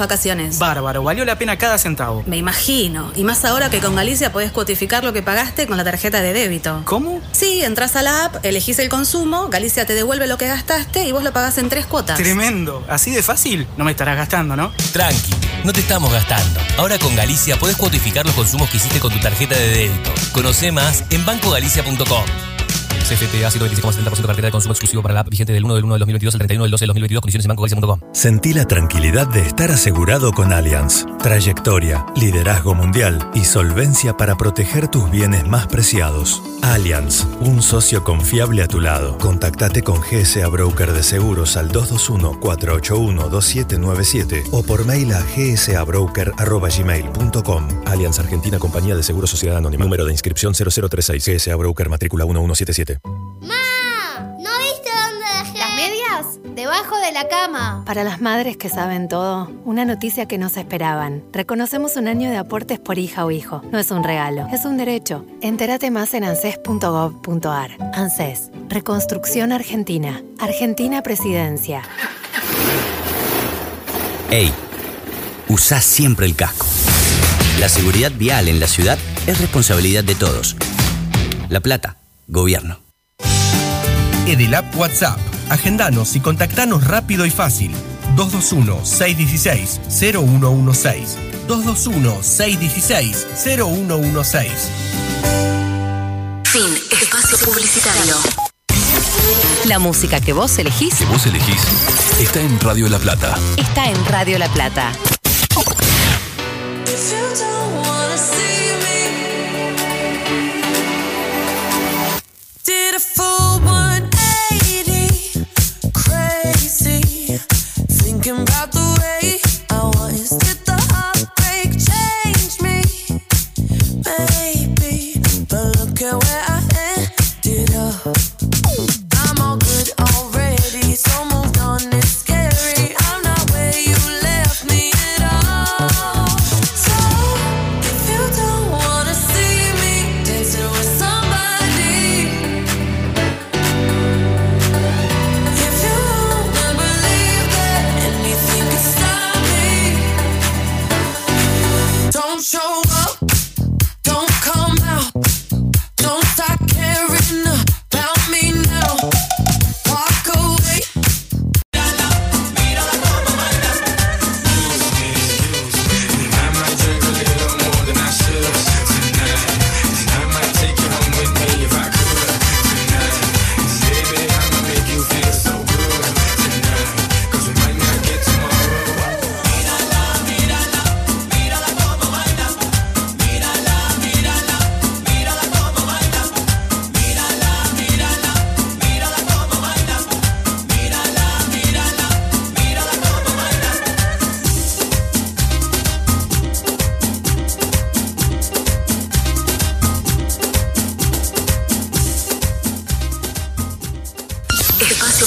vacaciones? Bárbaro, valió la pena cada centavo. Me imagino. Y más ahora que con Galicia podés cuotificar lo que pagaste con la tarjeta de débito. ¿Cómo? Sí, entras a la app, elegís el consumo, Galicia te devuelve lo que gastaste y vos lo pagás en tres cuotas. Tremendo. ¿Así de fácil? No me estarás gastando, ¿no? Tranqui, no te estamos gastando. Ahora con Galicia podés cuotificar los consumos que hiciste con tu tarjeta de débito. Conoce más en bancogalicia.com. CFTA 126,70% cartera de consumo exclusivo para la app vigente del 1 del 1 del 2022 al 31 del 12 del 2022. Condiciones en. Sentí la tranquilidad de estar asegurado con Allianz. Trayectoria, liderazgo mundial y solvencia para proteger tus bienes más preciados. Allianz, un socio confiable a tu lado. Contactate con GSA Broker de Seguros al 221-481-2797 o por mail a gsabroker.gmail.com. Allianz Argentina Compañía de Seguros Sociedad Anónima. Número de inscripción 0036 GSA Broker matrícula 1177. ¡Ma! ¿No viste dónde dejé? ¿Las medias? Debajo de la cama. Para las madres que saben todo, una noticia que no se esperaban. Reconocemos un año de aportes por hija o hijo. No es un regalo, es un derecho. Entérate más en anses.gov.ar. ANSES, Reconstrucción Argentina. Argentina Presidencia. Ey, usa siempre el casco. La seguridad vial en la ciudad es responsabilidad de todos. La Plata, Gobierno. Edelap WhatsApp. Agendanos y contactanos rápido y fácil. 221-616-0116. 221-616-0116. Fin. Espacio publicitario. La música que vos elegís Que vos elegís está en Radio La Plata. está en Radio La Plata.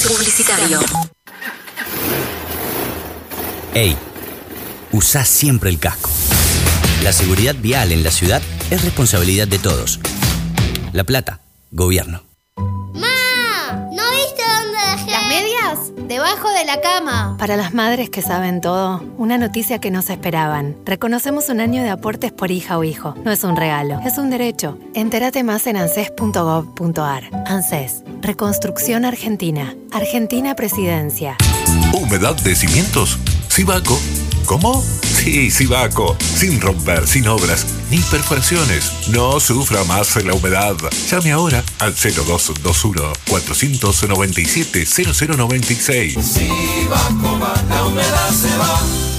Publicitario. Ey, usa siempre el casco. La seguridad vial en la ciudad es responsabilidad de todos. La Plata, Gobierno. De la cama. Para las madres que saben todo, una noticia que no se esperaban. Reconocemos un año de aportes por hija o hijo. No es un regalo, es un derecho. Entérate más en anses.gov.ar. ANSES, Reconstrucción Argentina. Argentina Presidencia. ¿Humedad de cimientos? Sibaco. ¿Cómo? Sí, Sibaco. Sin romper, sin obras, ni perforaciones. No sufra más la humedad. Llame ahora al 0221-497-0096. la humedad se va.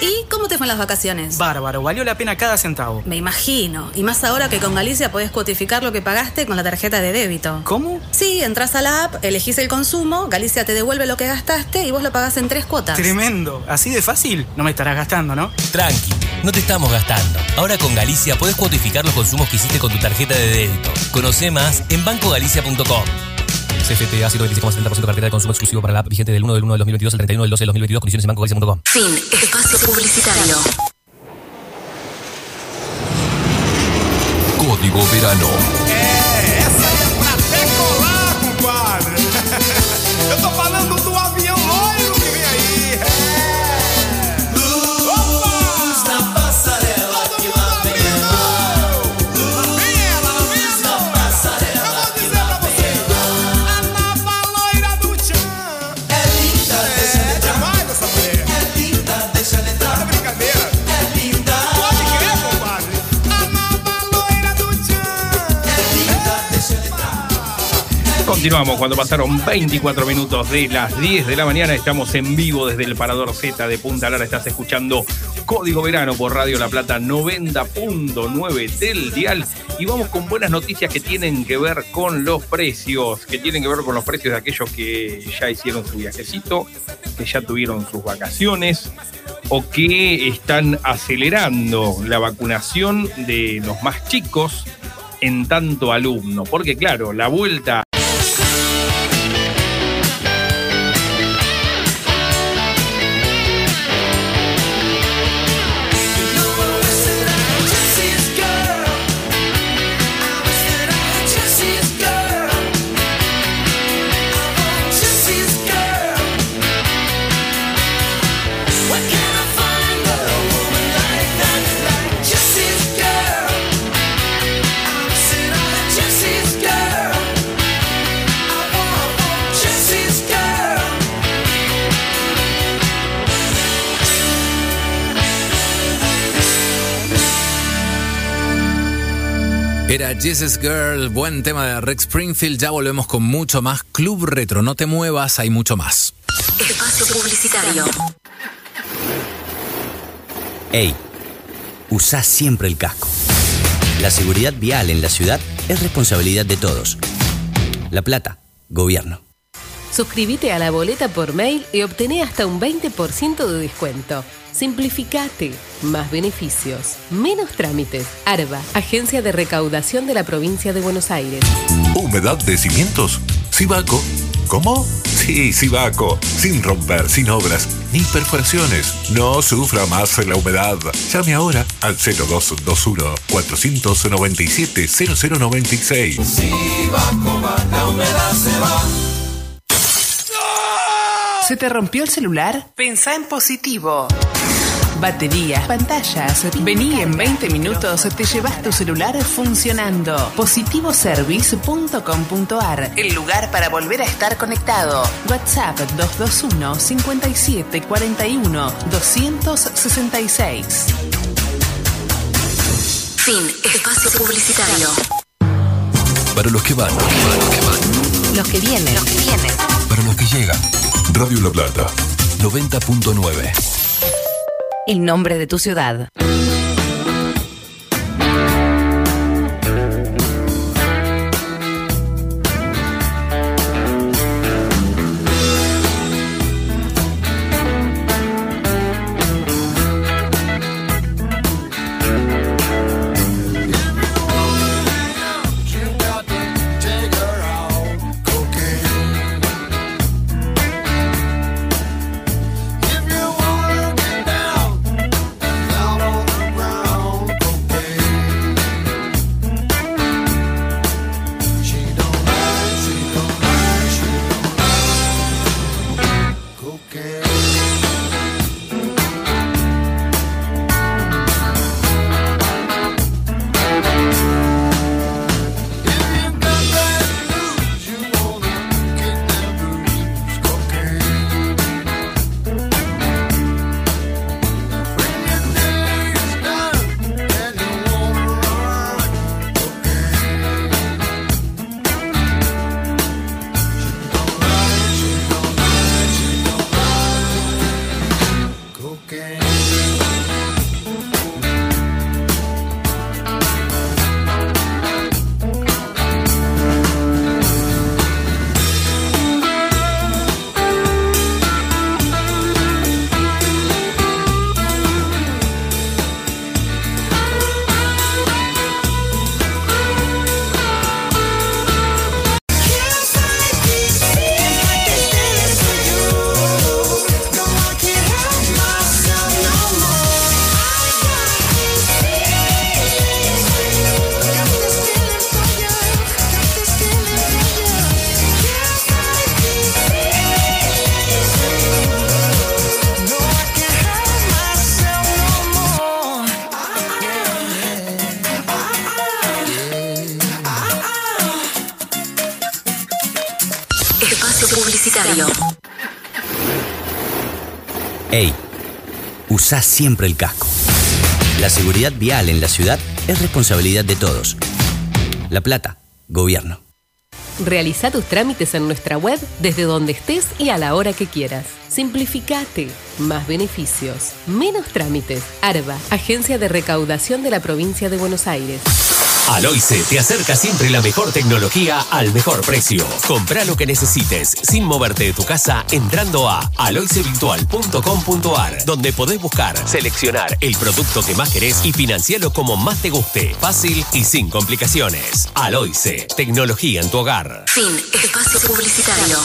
¿Y cómo te fueron las vacaciones? Bárbaro, valió la pena cada centavo. Me imagino. Y más ahora que con Galicia podés cuotificar lo que pagaste con la tarjeta de débito. ¿Cómo? Sí, entras a la app, elegís el consumo, Galicia te devuelve lo que gastaste y vos lo pagás en tres cuotas. Tremendo. ¿Así de fácil? No me estarás gastando, ¿no? Tranqui, no te estamos gastando. Ahora con Galicia podés cuotificar los consumos que hiciste con tu tarjeta de débito. Conoce más en bancogalicia.com. CFTA 126,70% cartera de consumo exclusivo para la app vigente del 1 del 1 del 2022 al 31 del 12 del 2022. Condiciones en bancogalicia.com. Fin. Espacio publicitario. Código Verano. Continuamos cuando pasaron 24 minutos de las 10 de la mañana. Estamos en vivo desde el Parador Z de Punta Lara. Estás escuchando Código Verano por Radio La Plata 90.9 del Dial. Y vamos con buenas noticias que tienen que ver con los precios, que tienen que ver con los precios de aquellos que ya hicieron su viajecito, que ya tuvieron sus vacaciones o que están acelerando la vacunación de los más chicos en tanto alumno. Porque claro, la vuelta Girl, buen tema de Rex Springfield. Ya volvemos con mucho más Club Retro. No te muevas, hay mucho más. Espacio Publicitario. Ey, usa siempre el casco. La seguridad vial en la ciudad es responsabilidad de todos. La Plata, gobierno. Suscríbete a la boleta por mail y obtené hasta un 20% de descuento. Simplificate. Más beneficios. Menos trámites. ARBA, Agencia de Recaudación de la Provincia de Buenos Aires. ¿Humedad de cimientos? ¿Sibaco? ¿Cómo? Sí, Sibaco. Sin romper, sin obras, ni perforaciones. No sufra más la humedad. Llame ahora al 0221-497-0096. Sibaco va, la humedad se va. ¿Se te rompió el celular? Pensá en positivo. Baterías, pantallas. Vení en 20 minutos, te llevas tu celular funcionando. Positivoservice.com.ar El lugar para volver a estar conectado. WhatsApp 221 57 41 266. Fin. Espacio Publicitario. Para los que van, Los que vienen. Los que vienen. para los que llegan. Radio La Plata 90.9. El nombre de tu ciudad. Usa siempre el casco. La seguridad vial en la ciudad es responsabilidad de todos. La Plata, gobierno. Realiza tus trámites en nuestra web desde donde estés y a la hora que quieras. Simplificate. Más beneficios. Menos trámites. ARBA, Agencia de Recaudación de la Provincia de Buenos Aires. Aloice te acerca siempre la mejor tecnología al mejor precio. Compra lo que necesites sin moverte de tu casa entrando a aloicevirtual.com.ar donde podés buscar, seleccionar el producto que más querés y financiarlo como más te guste. Fácil y sin complicaciones. Aloice, tecnología en tu hogar. Fin. Espacio publicitario.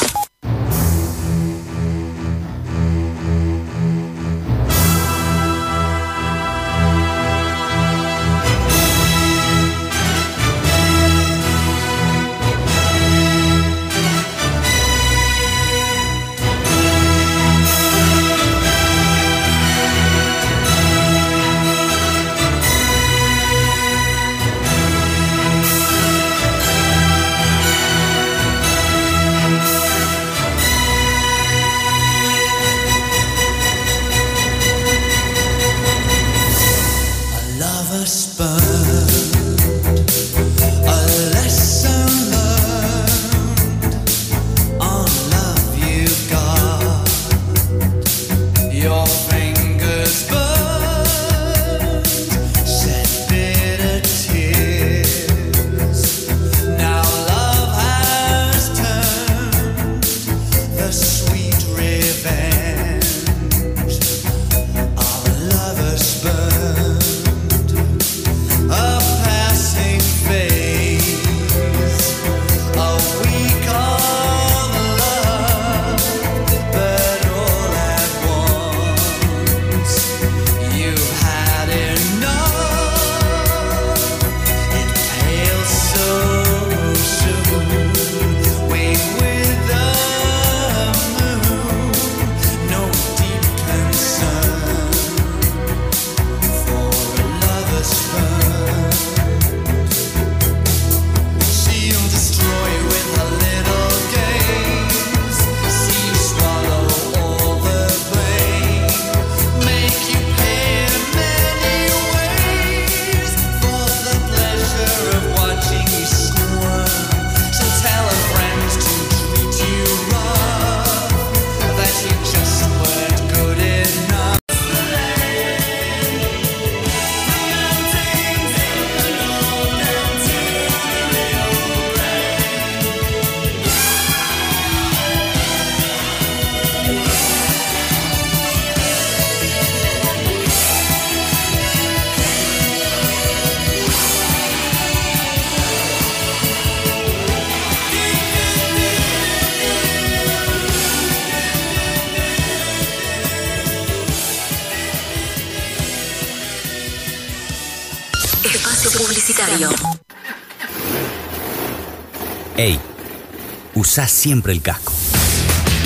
Usa siempre el casco.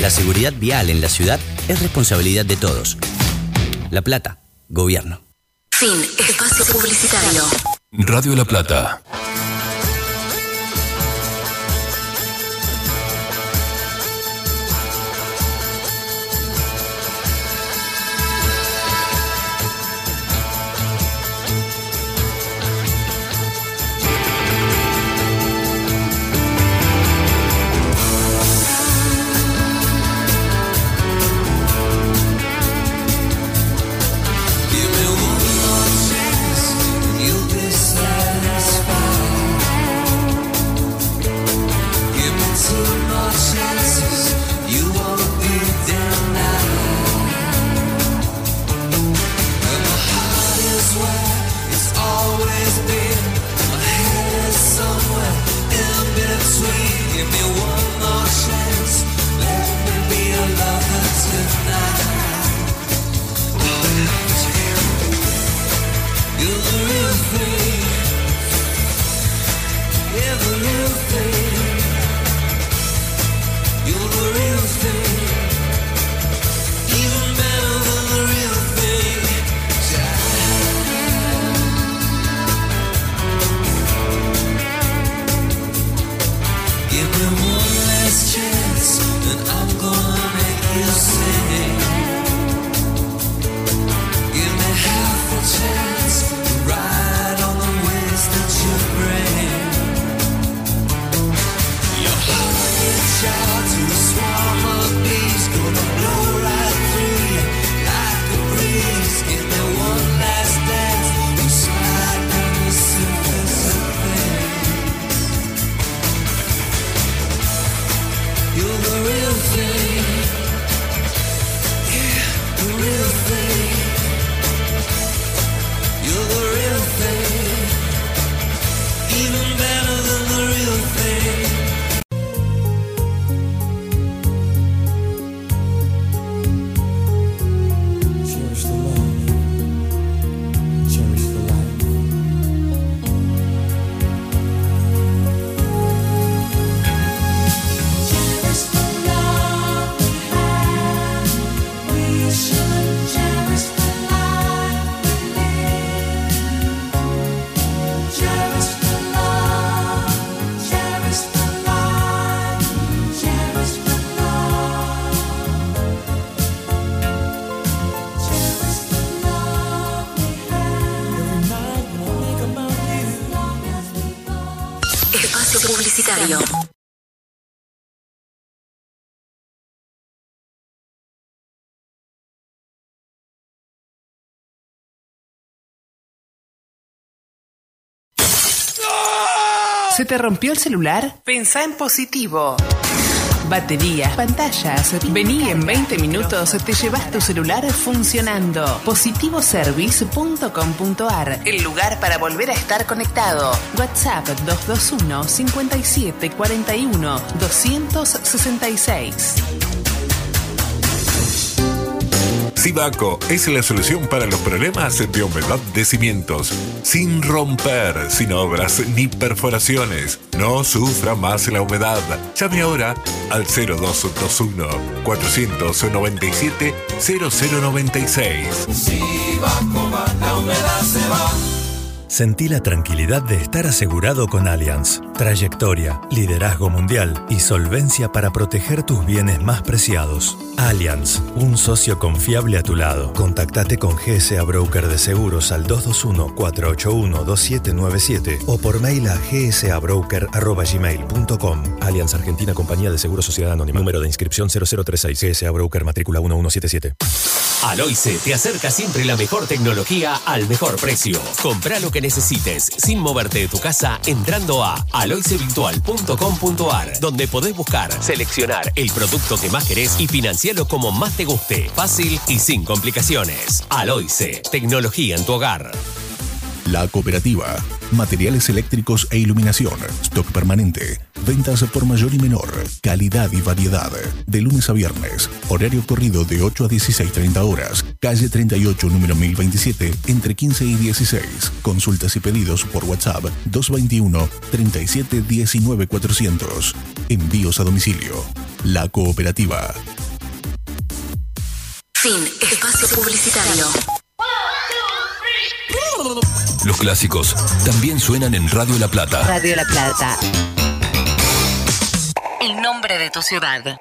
La seguridad vial en la ciudad es responsabilidad de todos. La Plata, gobierno. Fin. Espacio publicitario. Radio La Plata. ¿Se te rompió el celular? Pensá en positivo. Baterías, pantallas. Vení en 20 minutos, te llevas tu celular funcionando. Positivoservice.com.ar, el lugar para volver a estar conectado. WhatsApp 221 57 41 266. Sibaco es la solución para los problemas de humedad de cimientos. Sin romper, sin obras ni perforaciones. No sufra más la humedad. Llame ahora al 0221 497 0096. Sibaco va, la humedad se va. Sentí la tranquilidad de estar asegurado con Allianz. Trayectoria, liderazgo mundial y solvencia para proteger tus bienes más preciados. Allianz, un socio confiable a tu lado. Contactate con GSA Broker de Seguros al 221-481-2797 o por mail a gsabroker.gmail.com. Allianz Argentina Compañía de Seguros Sociedad Anónima. Número de inscripción 0036 GSA Broker matrícula 1177. Aloice te acerca siempre la mejor tecnología al mejor precio. Compra lo que necesites sin moverte de tu casa entrando a aloicevirtual.com.ar donde podés buscar, seleccionar el producto que más querés y financiarlo como más te guste, fácil y sin complicaciones. Aloice, tecnología en tu hogar. La Cooperativa. Materiales eléctricos e iluminación. Stock permanente. Ventas por mayor y menor. Calidad y variedad. De lunes a viernes. Horario corrido de 8 a 16.30 horas. Calle 38, número 1027, entre 15 y 16. Consultas y pedidos por WhatsApp 221 37 19 400. Envíos a domicilio. La Cooperativa. Fin. Espacio publicitario. Los clásicos también suenan en Radio La Plata. Radio La Plata. El nombre de tu ciudad.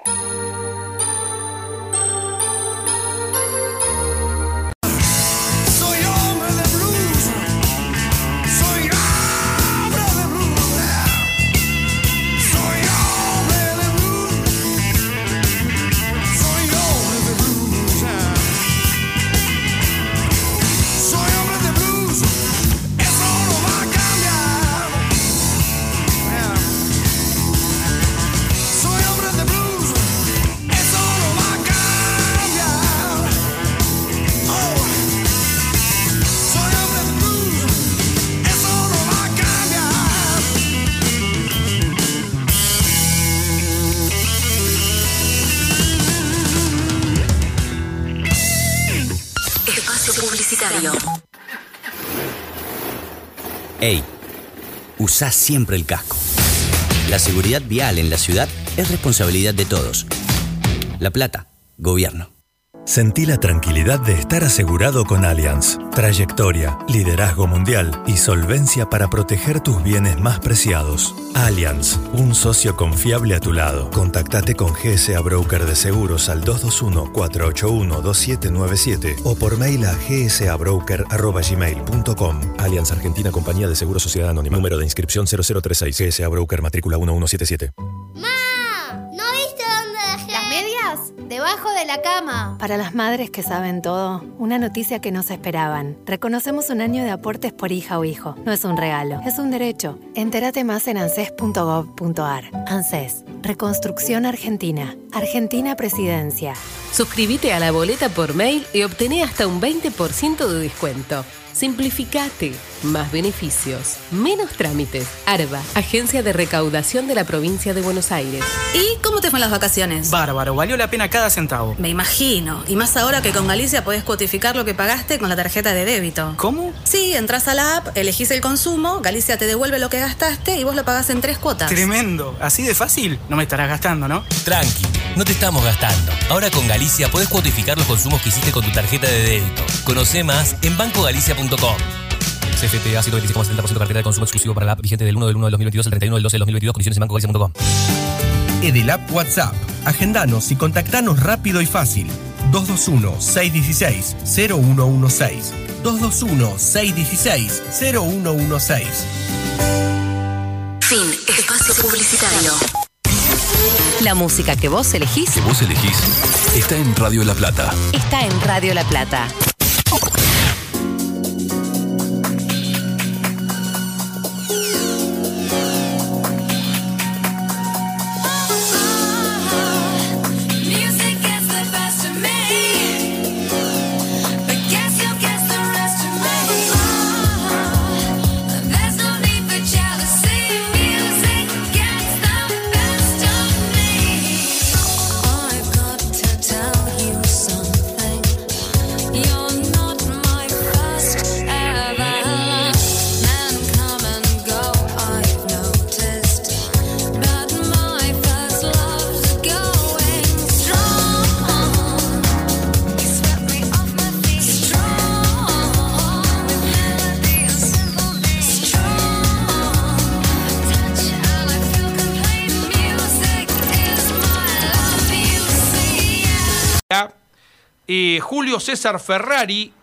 Usa siempre el casco. La seguridad vial en la ciudad es responsabilidad de todos. La Plata, Gobierno. Sentí la tranquilidad de estar asegurado con Allianz. Trayectoria, liderazgo mundial y solvencia para proteger tus bienes más preciados. Allianz, un socio confiable a tu lado. Contactate con GSA Broker de Seguros al 221-481-2797 o por mail a gsabroker.gmail.com. Allianz Argentina Compañía de Seguros Sociedad Anónima. Número de inscripción 0036 GSA Broker matrícula 1177. La cama. Para las madres que saben todo, una noticia que no se esperaban. Reconocemos un año de aportes por hija o hijo. No es un regalo, es un derecho. Entérate más en anses.gov.ar. ANSES, Reconstrucción Argentina. Argentina Presidencia. Suscríbete a la boleta por mail y obtené hasta un 20% de descuento. Simplificate. Más beneficios. Menos trámites. ARBA, Agencia de Recaudación de la Provincia de Buenos Aires. ¿Y cómo te fue en las vacaciones? Bárbaro, valió la pena cada centavo. Me imagino. Y más ahora que con Galicia podés cuotificar lo que pagaste con la tarjeta de débito. ¿Cómo? Sí, entras a la app, elegís el consumo, Galicia te devuelve lo que gastaste y vos lo pagás en tres cuotas. Tremendo. Así de fácil, no me estarás gastando, ¿no? Tranqui, no te estamos gastando. Ahora con Galicia podés cuotificar los consumos que hiciste con tu tarjeta de débito. Conoce más en bancogalicia.com. CFTA 125,70% cartera de consumo exclusivo para la app vigente del 1 del 1 del 2022 al 31 del 12 del 2022. Condiciones en bancogalicia.com. Edelap WhatsApp. Agendanos y contactanos rápido y fácil. 221-616-0116. 221-616-0116. Fin. Espacio publicitario. La música que vos elegís Que vos elegís está en Radio La Plata. está en Radio La Plata. Eh, Julio César Ferrari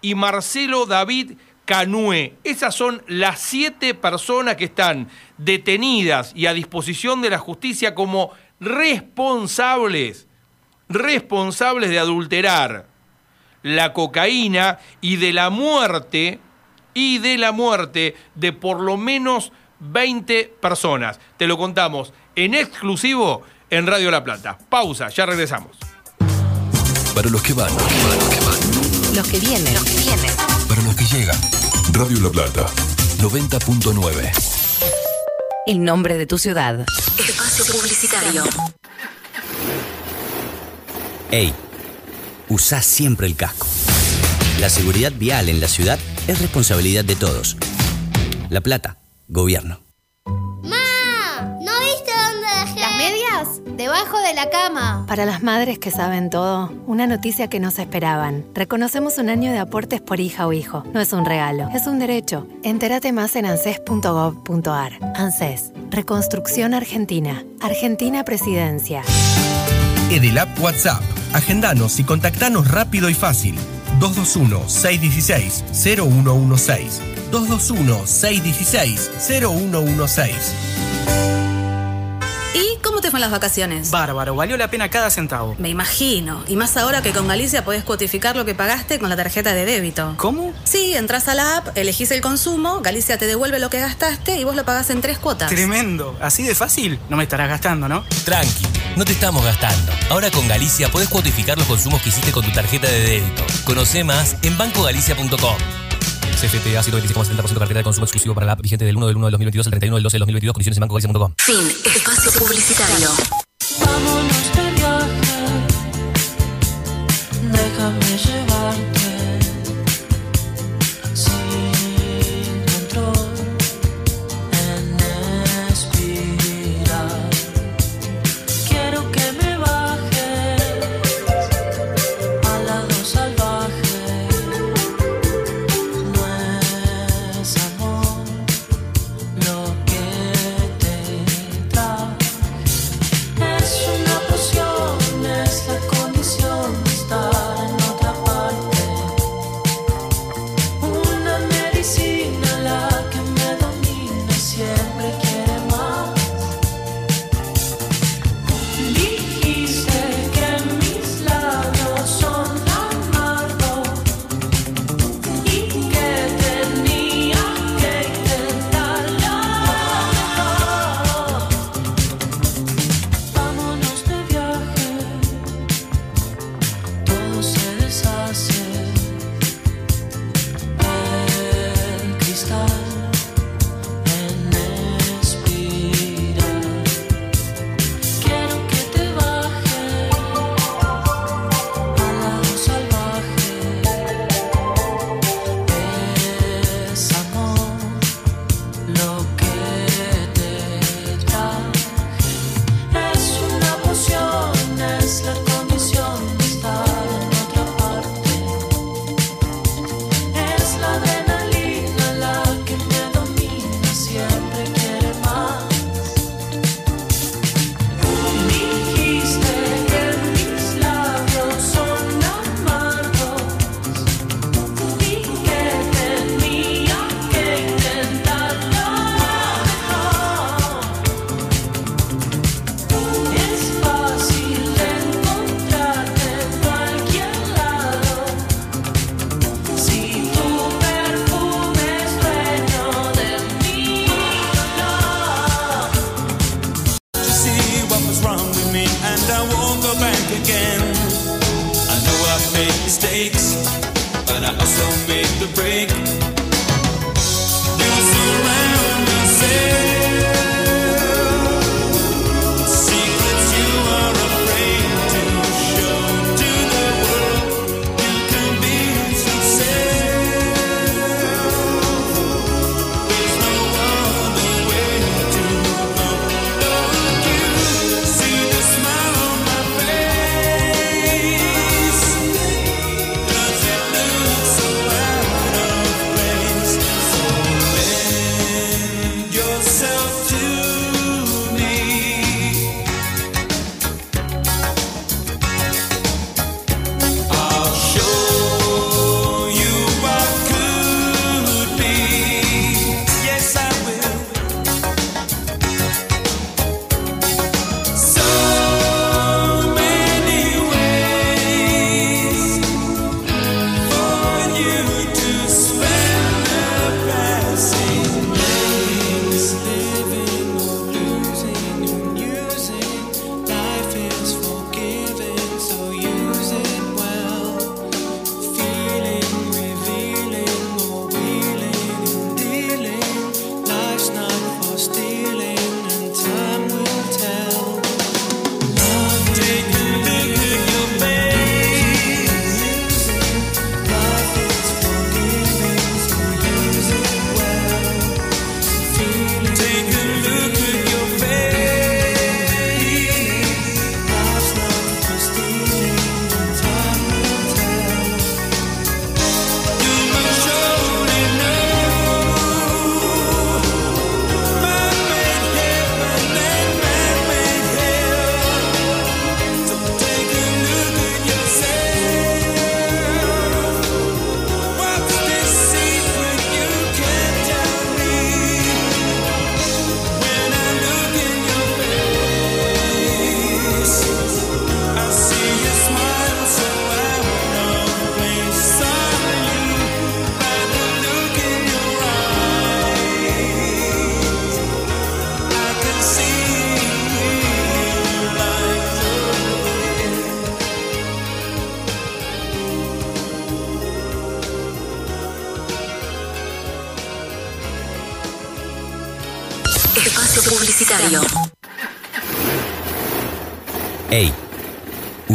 y Marcelo David Canue. Esas son las siete personas que están detenidas y a disposición de la justicia como responsables, responsables de adulterar la cocaína y de la muerte y de la muerte de por lo menos 20 personas. Te lo contamos en exclusivo en Radio La Plata. Pausa, ya regresamos. Para los que van, Los que vienen. Los que vienen. para los que llegan. Radio La Plata, 90.9. El nombre de tu ciudad. Espacio publicitario. Ey, usa siempre el casco. La seguridad vial en la ciudad es responsabilidad de todos. La Plata, gobierno. Debajo de la cama. Para las madres que saben todo, una noticia que no se esperaban. Reconocemos un año de aportes por hija o hijo. No es un regalo, es un derecho. Entérate más en anses.gov.ar. ANSES, Reconstrucción Argentina. Argentina Presidencia. Edelap WhatsApp. Agendanos y contactanos rápido y fácil. 221-616-0116. 221-616-0116. ¿Y cómo te fueron las vacaciones? Bárbaro, valió la pena cada centavo. Me imagino. Y más ahora que con Galicia podés cuotificar lo que pagaste con la tarjeta de débito. ¿Cómo? Sí, entras a la app, elegís el consumo, Galicia te devuelve lo que gastaste y vos lo pagás en tres cuotas. Tremendo. Así de fácil. No me estarás gastando, ¿no? Tranqui, no te estamos gastando. Ahora con Galicia podés cuotificar los consumos que hiciste con tu tarjeta de débito. Conoce más en bancogalicia.com. CFTA 126,70% cartera de consumo exclusivo para la app vigente del 1 del 1 del 2022 al 31 del 12 del 2022. Condiciones en bancogalicia.com. Fin. Espacio publicitario. Vámonos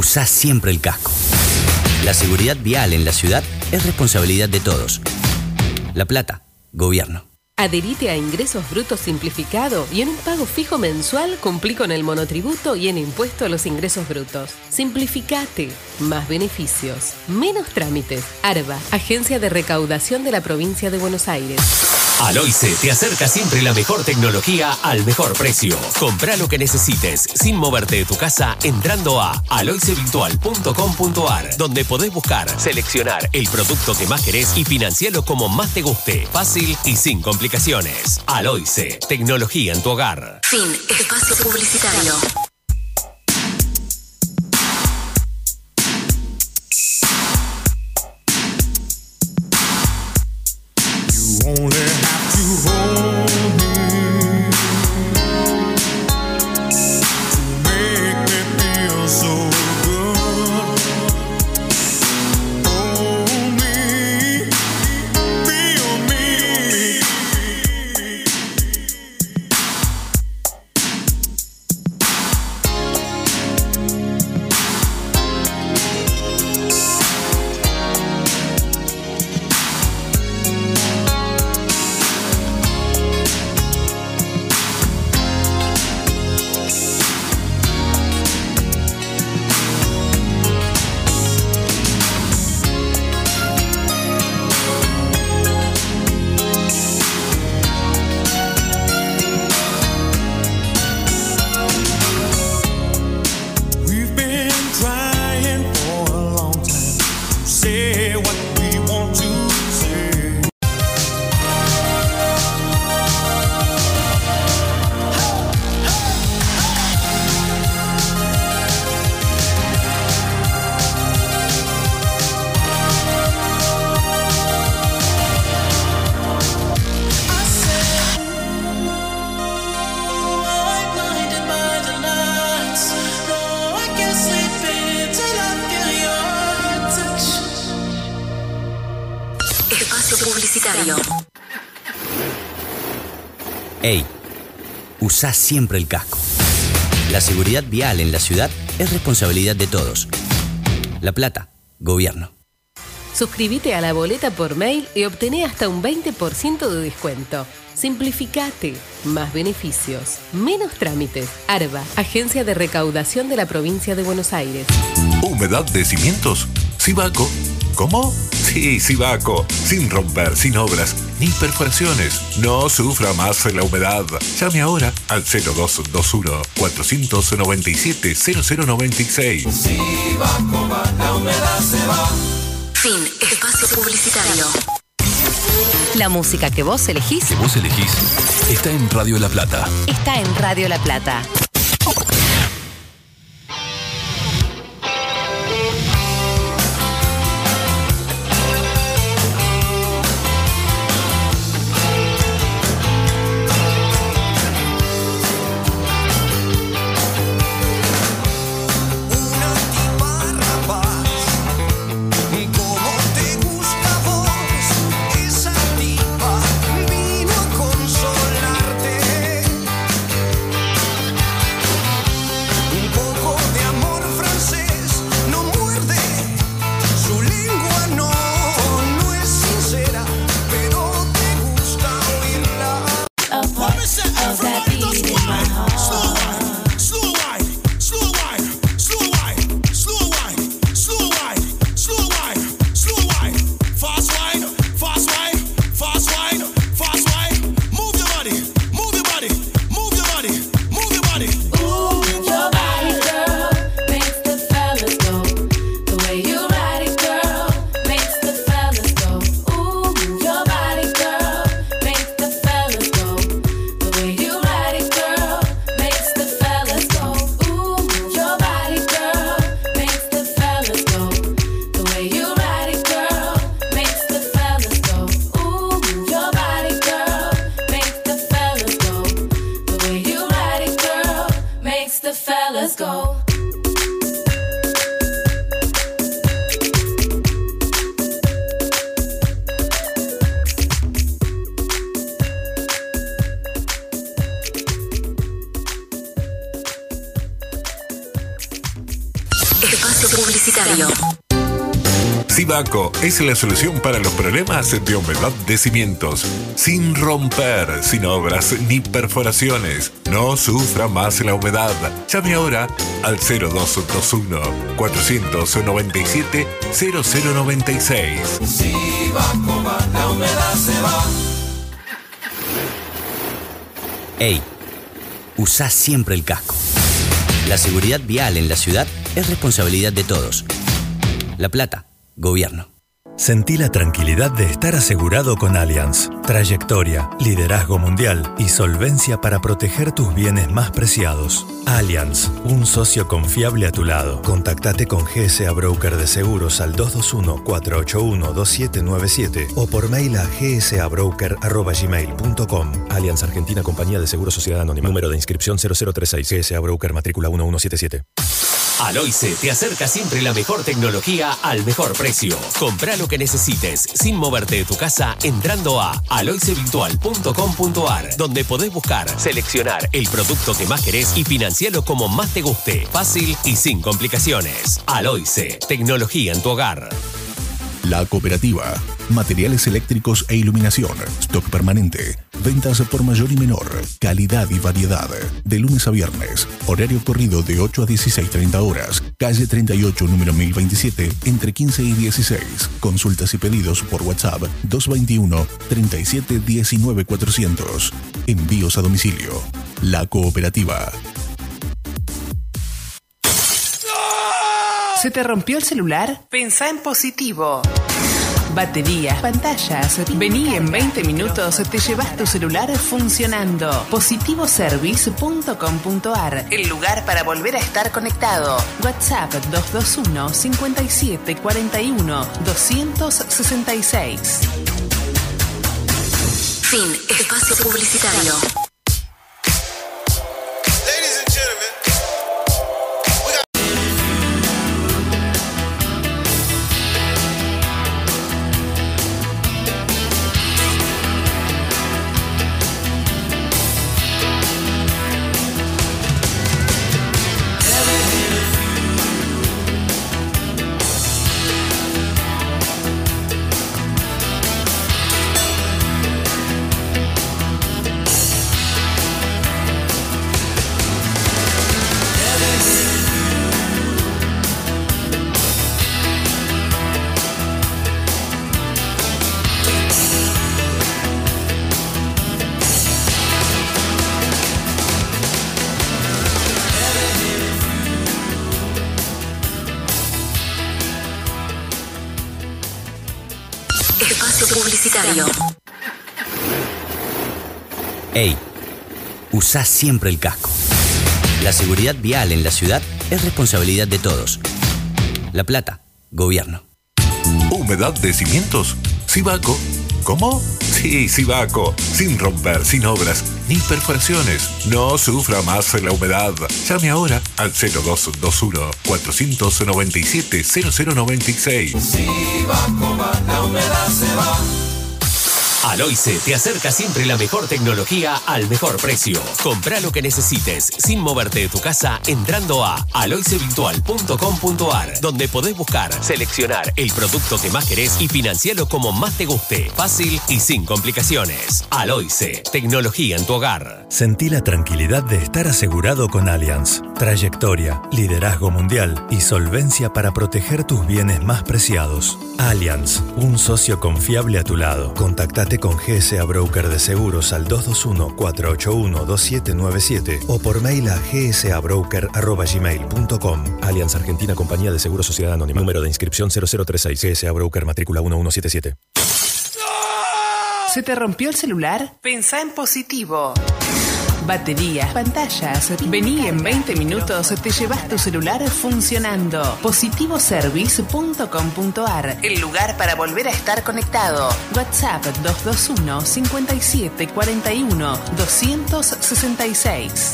usa siempre el casco. La seguridad vial en la ciudad es responsabilidad de todos. La Plata, gobierno. Adherite a Ingresos Brutos Simplificado y en un pago fijo mensual cumplí con el monotributo y en impuesto a los ingresos brutos. Simplificate. Más beneficios. Menos trámites. ARBA, Agencia de Recaudación de la Provincia de Buenos Aires. Aloice te acerca siempre la mejor tecnología al mejor precio. Compra lo que necesites sin moverte de tu casa entrando a aloicevirtual.com.ar donde podés buscar, seleccionar el producto que más querés y financiarlo como más te guste. Fácil y sin complicaciones. Aloice, tecnología en tu hogar. Fin. Espacio publicitario. Usa siempre el casco. La seguridad vial en la ciudad es responsabilidad de todos. La Plata, gobierno. Suscríbete a la boleta por mail y obtené hasta un 20% de descuento. Simplificate. Más beneficios. Menos trámites. ARBA, Agencia de Recaudación de la Provincia de Buenos Aires. ¿Humedad de cimientos? ¿Sibaco? ¿Cómo? Sí, Sibaco. Sin romper, sin obras, ni perforaciones. No sufra más la humedad. Llame ahora al 0221 497 0096. la humedad se va. Fin. Espacio publicitario. La música que vos elegís Que vos elegís está en Radio La Plata. está en Radio La Plata. Es la solución para los problemas de humedad de cimientos. Sin romper, sin obras ni perforaciones. No sufra más la humedad. Llame ahora al 0221 497 0096. Sibaco va, la humedad se va. Ey, usa siempre el casco. La seguridad vial en la ciudad es responsabilidad de todos. La Plata, gobierno. Sentí la tranquilidad de estar asegurado con Allianz. Trayectoria, liderazgo mundial y solvencia para proteger tus bienes más preciados. Allianz, un socio confiable a tu lado. Contactate con GSA Broker de Seguros al 221-481-2797 o por mail a gsabroker.gmail.com. Allianz Argentina Compañía de Seguros Sociedad Anónima. Número de inscripción 0036. GSA Broker Matrícula 1177. Aloice te acerca siempre la mejor tecnología al mejor precio. Compra lo que necesites sin moverte de tu casa entrando a aloicevirtual.com.ar donde podés buscar, seleccionar el producto que más querés y financiarlo como más te guste. Fácil y sin complicaciones. Aloice, tecnología en tu hogar. La Cooperativa. Materiales eléctricos e iluminación. Stock permanente. Ventas por mayor y menor. Calidad y variedad. De lunes a viernes. Horario corrido de 8 a 16.30 horas. Calle 38, número 1027, entre 15 y 16. Consultas y pedidos por WhatsApp 221 37 19 400. Envíos a domicilio. La Cooperativa. ¿Se te rompió el celular? Pensá en positivo. Baterías, pantallas. Vení en 20 minutos, te llevas tu celular funcionando. Positivoservice.com.ar, el lugar para volver a estar conectado. WhatsApp 221 57 41 266. Fin. Espacio publicitario. Usa siempre el casco. La seguridad vial en la ciudad es responsabilidad de todos. La Plata, gobierno. ¿Humedad de cimientos? Sibaco. ¿Cómo? Sí, Sibaco. Sin romper, sin obras, ni perforaciones. No sufra más la humedad. Llame ahora al 0221 497 0096. Sibaco va, la humedad se va. Aloice te acerca siempre la mejor tecnología al mejor precio. Compra lo que necesites sin moverte de tu casa entrando a aloicevirtual.com.ar donde podés buscar, seleccionar el producto que más querés y financiarlo como más te guste. Fácil y sin complicaciones. Aloice, tecnología en tu hogar. Sentí la tranquilidad de estar asegurado con Allianz. Trayectoria, liderazgo mundial y solvencia para proteger tus bienes más preciados. Allianz, un socio confiable a tu lado. Contactate con GSA Broker de Seguros al 221-481-2797 o por mail a gsabroker.gmail.com. Allianz Argentina Compañía de Seguros Sociedad Anónima. Número de inscripción 0036. GSA Broker Matrícula 1177. ¿Se te rompió el celular? Pensá en positivo. Baterías, pantallas. Vení en 20 minutos, te llevas tu celular funcionando. Positivoservice.com.ar, el lugar para volver a estar conectado. WhatsApp 221 57 41 266.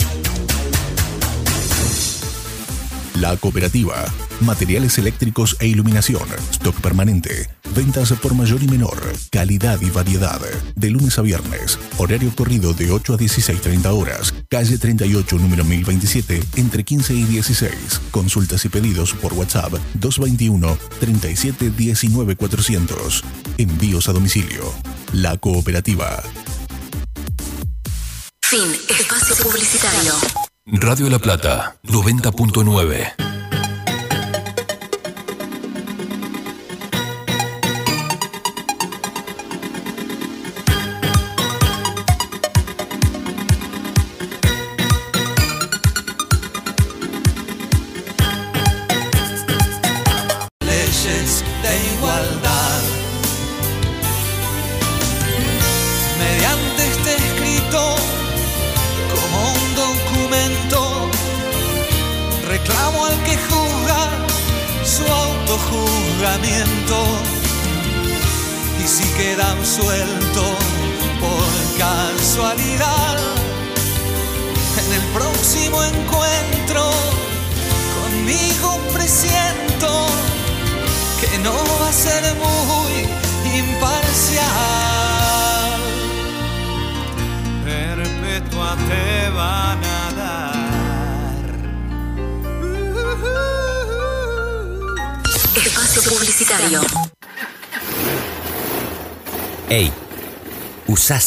La cooperativa. Materiales eléctricos e iluminación. Stock permanente. Ventas por mayor y menor. Calidad y variedad. De lunes a viernes. Horario corrido de 8 a 16.30 horas. Calle 38, número 1027, entre 15 y 16. Consultas y pedidos por WhatsApp 221 37 19 400. Envíos a domicilio. La cooperativa. Fin. Espacio publicitario. Radio La Plata, 90.9.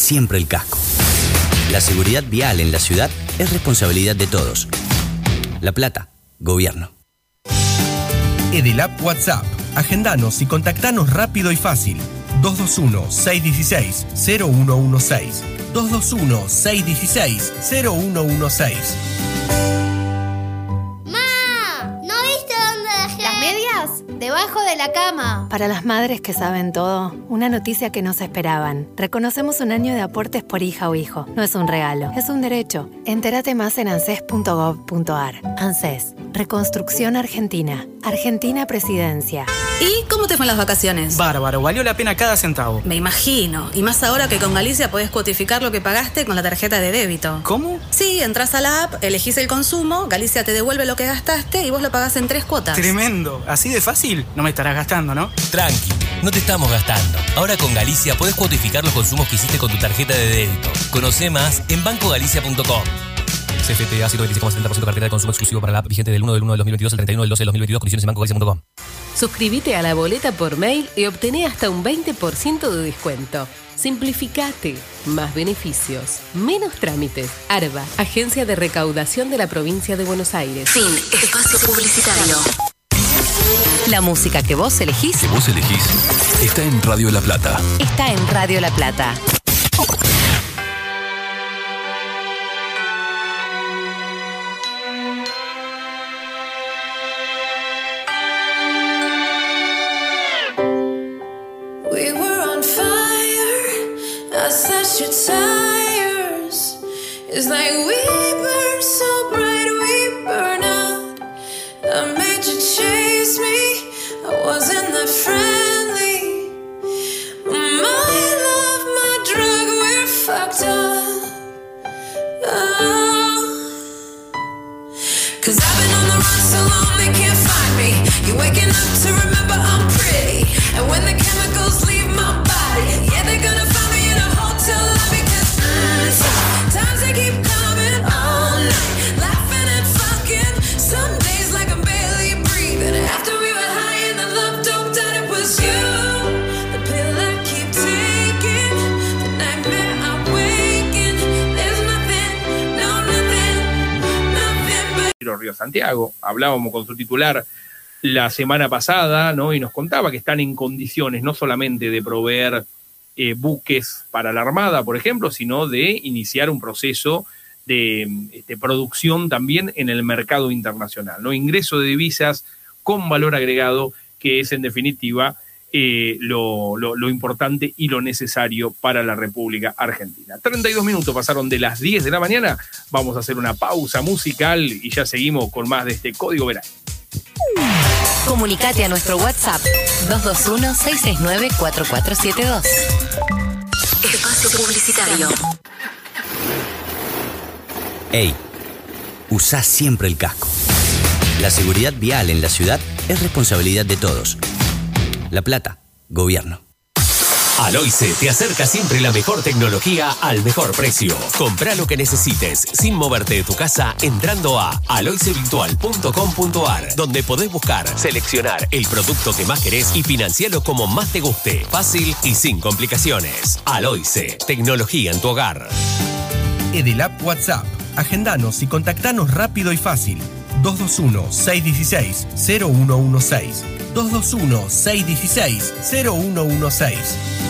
siempre el casco. La seguridad vial en la ciudad es responsabilidad de todos. La Plata, gobierno. Edelap WhatsApp. Agendanos y contactanos rápido y fácil. 221-616-0116. 221-616-0116. De la cama. Para las madres que saben todo, una noticia que no se esperaban. Reconocemos un año de aportes por hija o hijo. No es un regalo, es un derecho. Entérate más en anses.gov.ar. ANSES, Reconstrucción Argentina. Argentina Presidencia. ¿Y cómo te fueron las vacaciones? Bárbaro, valió la pena cada centavo. Me imagino. Y más ahora que con Galicia podés cuotificar lo que pagaste con la tarjeta de débito. ¿Cómo? Sí, entras a la app, elegís el consumo, Galicia te devuelve lo que gastaste y vos lo pagás en tres cuotas. Tremendo. Así de fácil. No me estarás gastando, ¿no? Tranqui, no te estamos gastando. Ahora con Galicia podés cuotificar los consumos que hiciste con tu tarjeta de débito. Conoce más en bancogalicia.com. CFTA 126,70% cartera de consumo exclusivo para la app vigente del 1 del 1 del 2022 al 31 del 12 del 2022. Condiciones en bancogalicia.com. Suscríbete a la boleta por mail y obtené hasta un 20% de descuento. Simplificate. Más beneficios. Menos trámites. ARBA, Agencia de Recaudación de la Provincia de Buenos Aires. Fin. Espacio publicitario. La música que vos elegís Que vos elegís está en Radio La Plata. está en Radio La Plata. Like we burn so bright, we burn out. I made you chase me. I wasn't that friendly. My love, my drug, we're fucked up. Oh. Cause I've been on the run so long they can't find me. You're waking up to remember I'm pretty. And when the chemicals leave Santiago. Hablábamos con su titular la semana pasada, ¿no? Y nos contaba que están en condiciones no solamente de proveer eh, buques para la Armada, por ejemplo, sino de iniciar un proceso de este, producción también en el mercado internacional, ¿no? Ingreso de divisas con valor agregado, que es en definitiva eh, lo, lo- lo importante y lo necesario para la República Argentina. 32 minutos pasaron de las 10 de la mañana. Vamos a hacer una pausa musical y ya seguimos con más de este código verano. Comunicate a nuestro WhatsApp 221-669-4472. Espacio Publicitario. Ey, usa siempre el casco. La seguridad vial en la ciudad es responsabilidad de todos. La Plata, gobierno. Aloice te acerca siempre la mejor tecnología al mejor precio. Compra lo que necesites sin moverte de tu casa entrando a aloicevirtual.com.ar, donde podés buscar, seleccionar el producto que más querés y financiarlo como más te guste. Fácil y sin complicaciones. Aloice, tecnología en tu hogar. Edelap WhatsApp. Agendanos y contactanos rápido y fácil. 221-616-0116. 221-616-0116.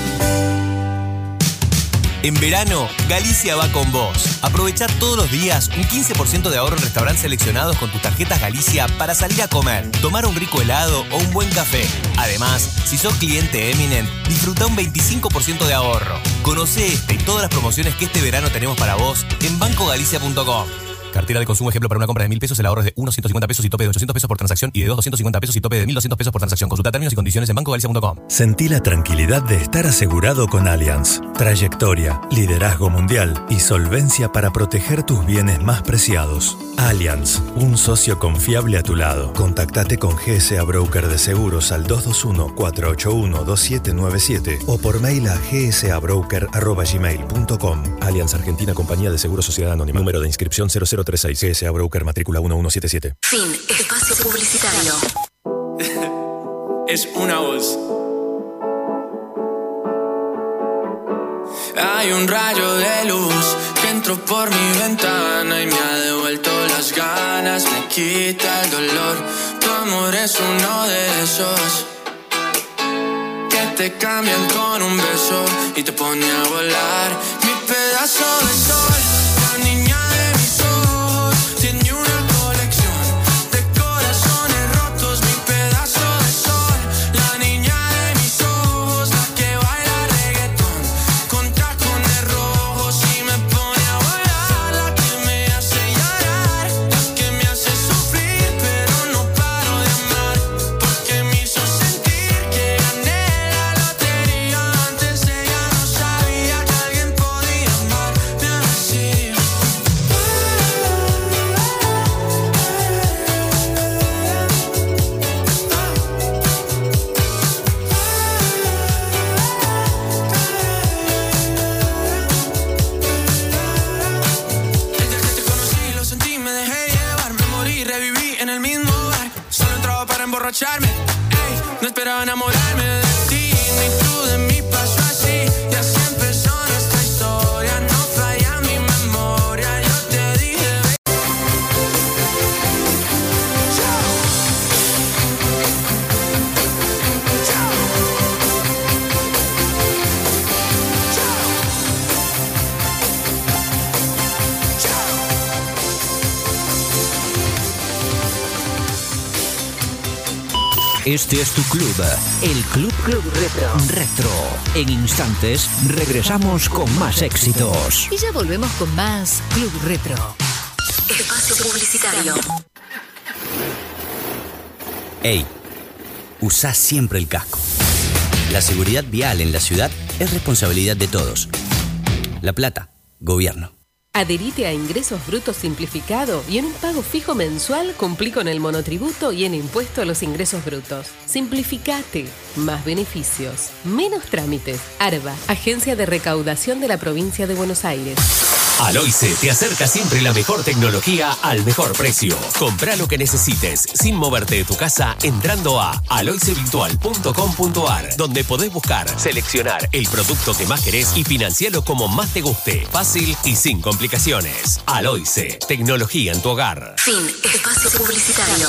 En verano, Galicia va con vos. Aprovechar todos los días un 15% de ahorro en restaurantes seleccionados con tus tarjetas Galicia para salir a comer, tomar un rico helado o un buen café. Además, si sos cliente Eminent, disfruta un 25% de ahorro. Conoce este y todas las promociones que este verano tenemos para vos en bancogalicia.com. Cartera de consumo ejemplo para una compra de mil pesos, el ahorro es de 1.150 pesos y tope de 800 pesos por transacción y de 2.250 pesos y tope de 1.200 pesos por transacción. Consulta términos y condiciones en bancogalicia.com. Sentí la tranquilidad de estar asegurado con Allianz. Trayectoria, liderazgo mundial y solvencia para proteger tus bienes más preciados. Allianz, un socio confiable a tu lado. Contactate con GSA Broker de Seguros al 221-481-2797 o por mail a gsabroker.gmail.com. Allianz Argentina Compañía de Seguros Sociedad Anónima. Número de inscripción 0036. GSA Broker Matrícula 1177. Fin. Espacio Publicitario. es una voz. Hay un rayo de luz que entró por mi ventana y me ha devuelto las ganas, me quita el dolor. Tu amor es uno de esos que te cambian con un beso y te pone a volar. Mi pedazo de sol, derrocharme Este es tu club, el Club Club Retro. Retro. En instantes regresamos con más éxitos. Y ya volvemos con más Club Retro. Espacio publicitario. Ey, usa siempre el casco. La seguridad vial en la ciudad es responsabilidad de todos. La Plata, gobierno. Adherite a Ingresos Brutos Simplificado y en un pago fijo mensual cumplí con el monotributo y en impuesto a los ingresos brutos. Simplificate. Más beneficios. Menos trámites. ARBA, Agencia de Recaudación de la Provincia de Buenos Aires. Aloice te acerca siempre la mejor tecnología al mejor precio. Compra lo que necesites sin moverte de tu casa entrando a aloicevirtual.com.ar donde podés buscar, seleccionar el producto que más querés y financiarlo como más te guste. Fácil y sin complicaciones. Aloice, tecnología en tu hogar. Fin. Espacio publicitario.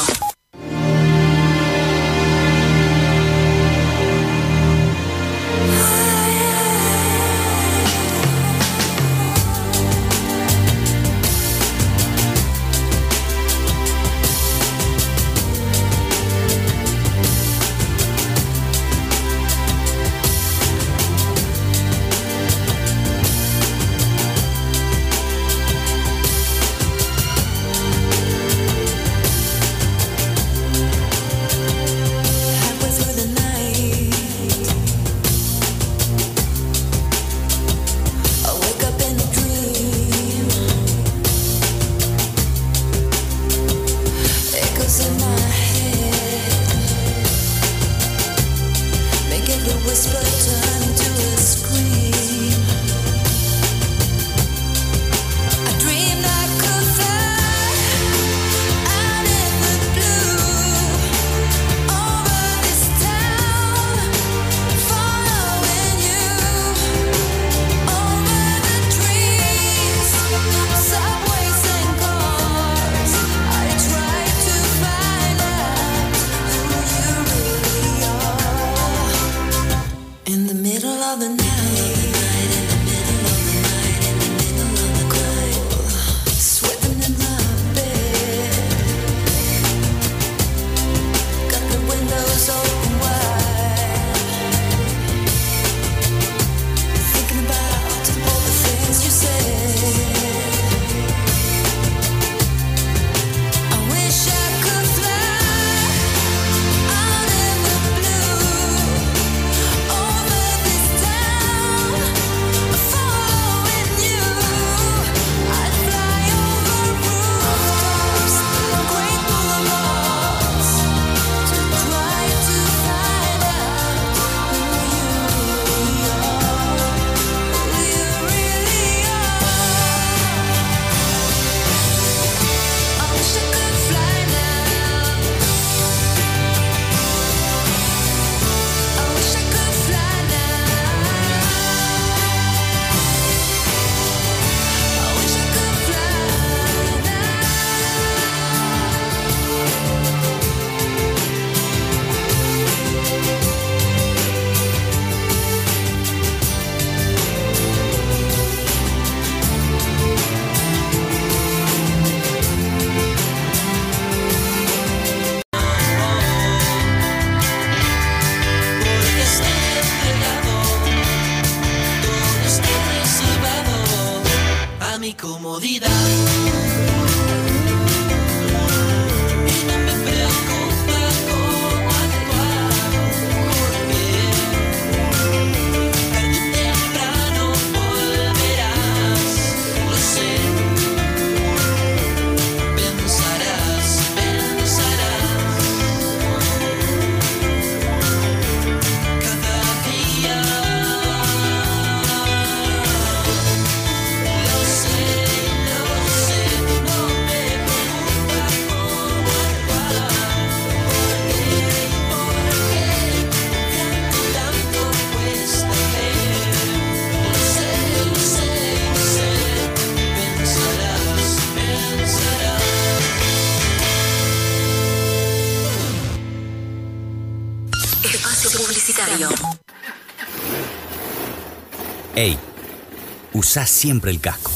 Usa siempre el casco.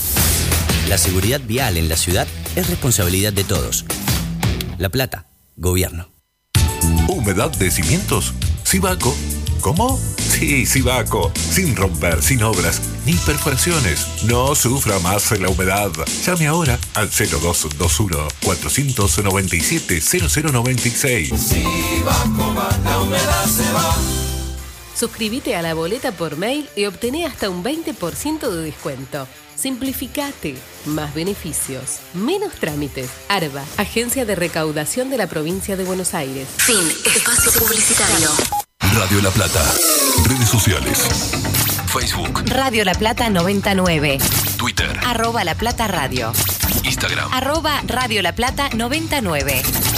La seguridad vial en la ciudad es responsabilidad de todos. La Plata, gobierno. ¿Humedad de cimientos? Sibaco. ¿Cómo? Sí, Sibaco. Sin romper, sin obras, ni perforaciones. No sufra más la humedad. Llame ahora al 0221 497 0096. la humedad se va. Suscríbete a la boleta por mail y obtené hasta un 20% de descuento. Simplificate. Más beneficios. Menos trámites. ARBA, Agencia de Recaudación de la Provincia de Buenos Aires. Fin. Espacio publicitario. Radio La Plata. Redes sociales. Facebook, Radio La Plata 99. Twitter, Arroba La Plata Radio. Instagram. Arroba Radio La Plata 99.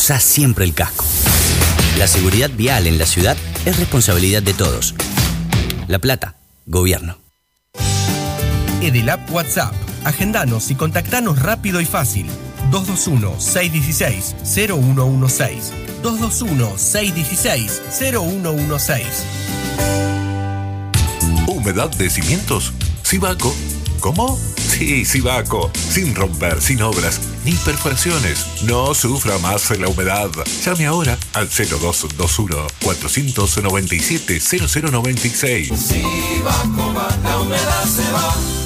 Usa siempre el casco. La seguridad vial en la ciudad es responsabilidad de todos. La Plata, Gobierno. Edelap WhatsApp. Agendanos y contactanos rápido y fácil. 221-616-0116. 221-616-0116. ¿Humedad de cimientos? Sibaco. ¿Cómo? Sí, Sibaco. Sin romper, sin obras, ni perforaciones. No sufra más la humedad. Llame ahora al 0221 497 0096. la humedad se va.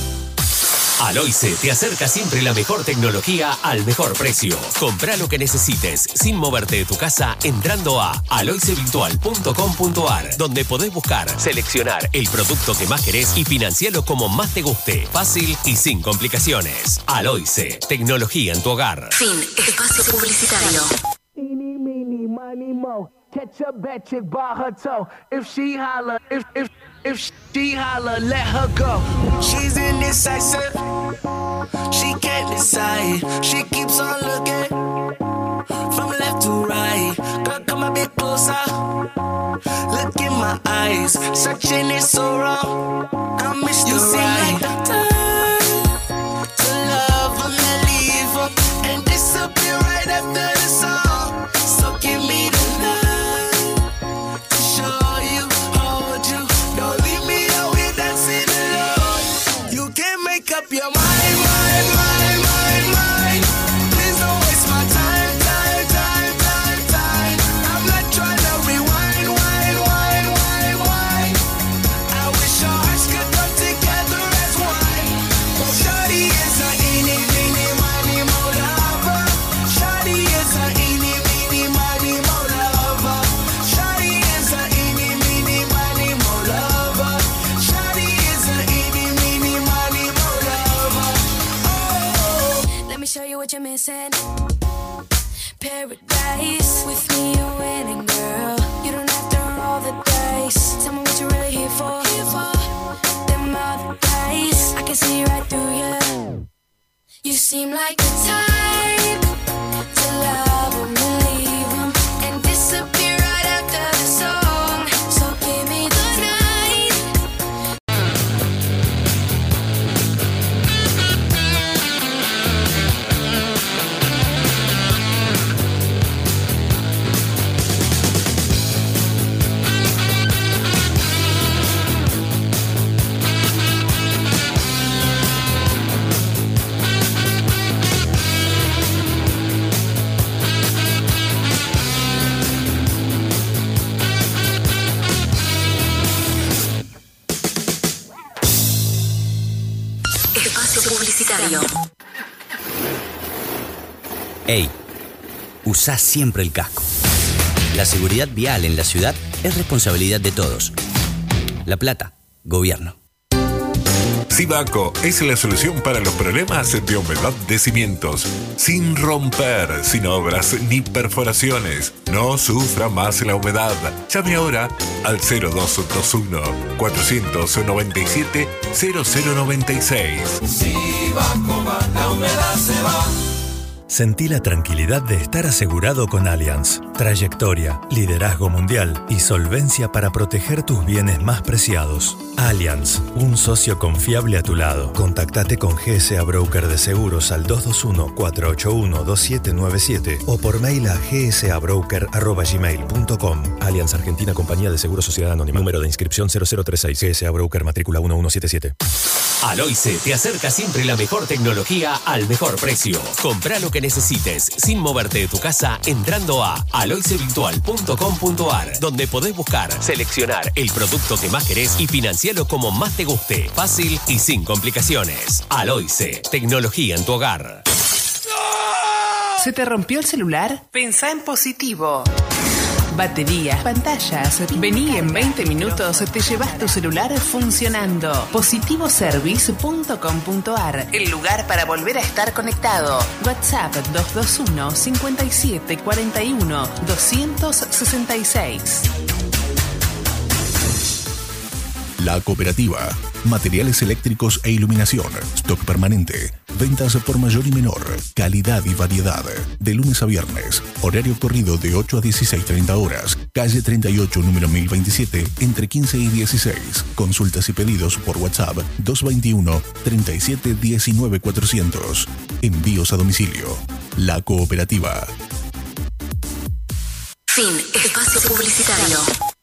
Aloice te acerca siempre la mejor tecnología al mejor precio. Compra lo que necesites sin moverte de tu casa entrando a aloicevirtual.com.ar donde podés buscar, seleccionar el producto que más querés y financiarlo como más te guste. Fácil y sin complicaciones. Aloice, tecnología en tu hogar. Fin. Espacio publicitario. Eeny, meeny, miny, mo. Catch a bad chick by her toe. If she holler, if if if she holler, let her go. She's indecisive. She can't decide. She keeps on looking from left to right. Girl, come a bit closer. Look in my eyes. Searching is so wrong. I miss you seem like the time to love and leave her and disappear right after the song. Usa siempre el casco. La seguridad vial en la ciudad es responsabilidad de todos. La Plata, Gobierno. Sibaco es la solución para los problemas de humedad de cimientos. Sin romper, sin obras ni perforaciones. No sufra más la humedad. Llame ahora al 0221 497 0096. Sibaco va, la humedad se va. Sentí la tranquilidad de estar asegurado con Allianz. Trayectoria, liderazgo mundial y solvencia para proteger tus bienes más preciados. Allianz, un socio confiable a tu lado. Contactate con GSA Broker de Seguros al 221-481-2797 o por mail a gsabroker.gmail.com. Allianz Argentina Compañía de Seguros Sociedad Anónima. Número de inscripción 0036. GSA Broker Matrícula 1177. Aloice te acerca siempre la mejor tecnología al mejor precio. Compra lo que necesites sin moverte de tu casa entrando a aloicevirtual.com.ar donde podés buscar, seleccionar el producto que más querés y financiarlo como más te guste. Fácil y sin complicaciones. Aloice, tecnología en tu hogar. ¿Se te rompió el celular? Pensá en positivo. Baterías, pantallas. Vení en 20 minutos, te llevas tu celular funcionando. Positivoservice.com.ar El lugar para volver a estar conectado. WhatsApp 221 57 41 266. La cooperativa. Materiales eléctricos e iluminación. Stock permanente. Ventas por mayor y menor. Calidad y variedad. De lunes a viernes. Horario corrido de 8 a 16.30 horas. Calle 38, número 1027, entre 15 y 16. Consultas y pedidos por WhatsApp 221 37 19 400. Envíos a domicilio. La cooperativa. Fin. Espacio publicitario.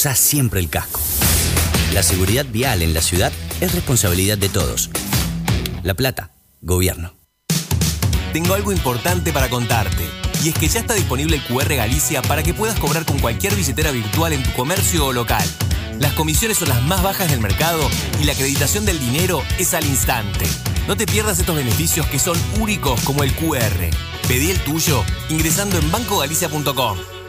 Usa siempre el casco. La seguridad vial en la ciudad es responsabilidad de todos. La Plata, Gobierno. Tengo algo importante para contarte. Y es que ya está disponible el QR Galicia para que puedas cobrar con cualquier billetera virtual en tu comercio o local. Las comisiones son las más bajas del mercado y la acreditación del dinero es al instante. No te pierdas estos beneficios que son únicos como el QR. Pedí el tuyo ingresando en bancogalicia.com.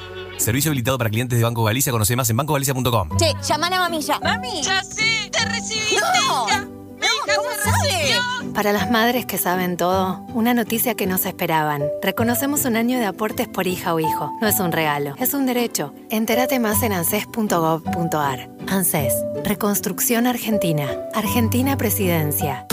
Servicio habilitado para clientes de Banco Galicia. Conoce más en bancogalicia.com. Che, llaman a mamilla. ¡Mami! ¡Ya sé! ¡Te recibiste! ¡No! ¿Cómo sabe? Para las madres que saben todo, una noticia que no se esperaban. Reconocemos un año de aportes por hija o hijo. No es un regalo, es un derecho. Entérate más en anses.gov.ar. ANSES, Reconstrucción Argentina. Argentina Presidencia.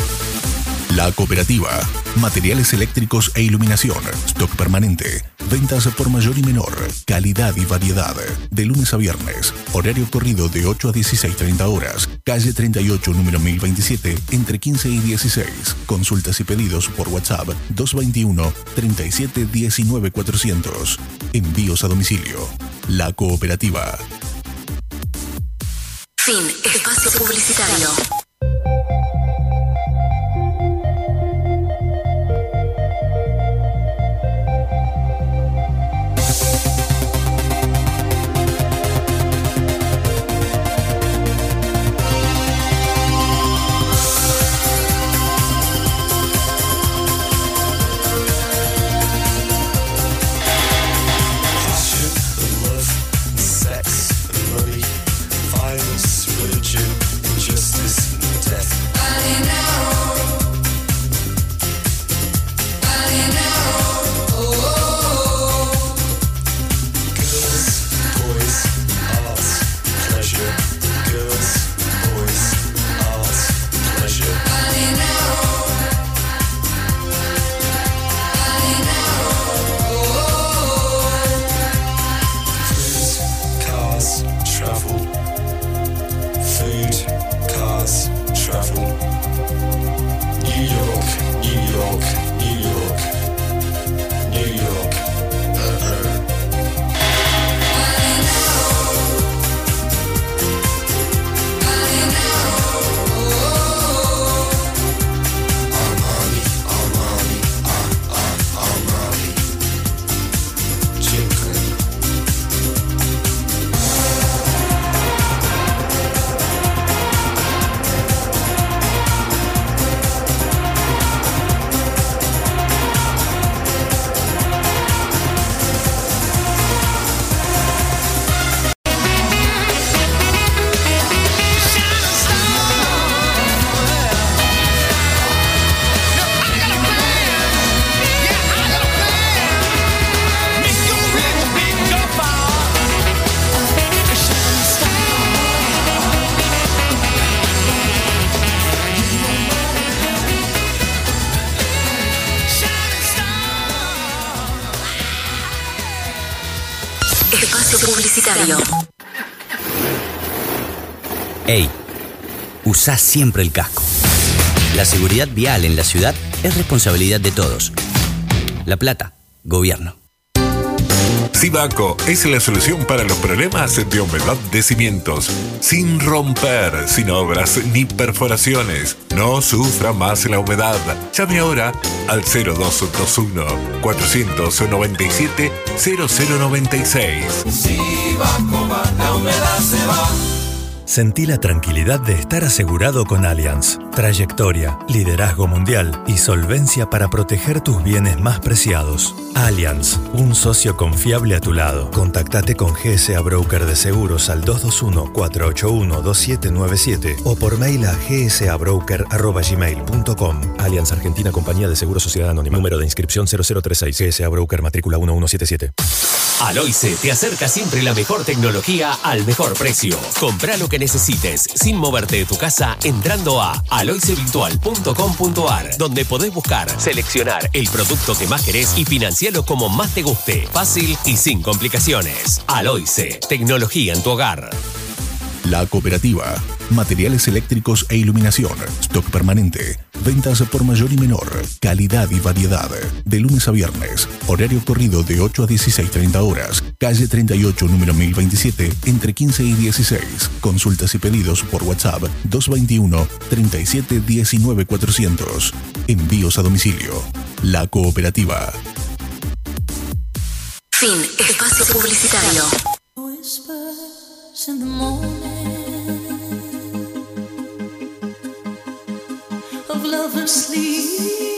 La cooperativa. Materiales eléctricos e iluminación. Stock permanente. Ventas por mayor y menor. Calidad y variedad. De lunes a viernes. Horario corrido de 8 a 16.30 horas. Calle 38, número 1027, entre 15 y 16. Consultas y pedidos por WhatsApp 221 37 19 400. Envíos a domicilio. La cooperativa. Fin. Espacio publicitario. Publicitario. Ey, usa siempre el casco. La seguridad vial en la ciudad es responsabilidad de todos. La Plata, gobierno. Sibaco es la solución para los problemas de humedad de cimientos. Sin romper, sin obras ni perforaciones. No sufra más la humedad. Llame ahora al 0221 497 0096. Sibaco va, la humedad se va. Sentí la tranquilidad de estar asegurado con Allianz. Trayectoria, liderazgo mundial y solvencia para proteger tus bienes más preciados. Allianz, un socio confiable a tu lado. Contactate con GSA Broker de Seguros al 221-481-2797 o por mail a gsabroker.gmail.com. Allianz Argentina Compañía de Seguros Sociedad Anónima. Número de inscripción 0036. GSA Broker Matrícula 1177. Aloice te acerca siempre la mejor tecnología al mejor precio. Compra lo que necesites sin moverte de tu casa entrando a aloicevirtual.com.ar donde podés buscar, seleccionar el producto que más querés y financiarlo como más te guste. Fácil y sin complicaciones. Aloice, tecnología en tu hogar. La Cooperativa. Materiales eléctricos e iluminación. Stock permanente. Ventas por mayor y menor. Calidad y variedad. De lunes a viernes. Horario corrido de 8 a 16.30 horas. Calle 38, número 1027, entre 15 y 16. Consultas y pedidos por WhatsApp 221 37 19 400. Envíos a domicilio. La Cooperativa. Fin. Espacio publicitario. love of sleep.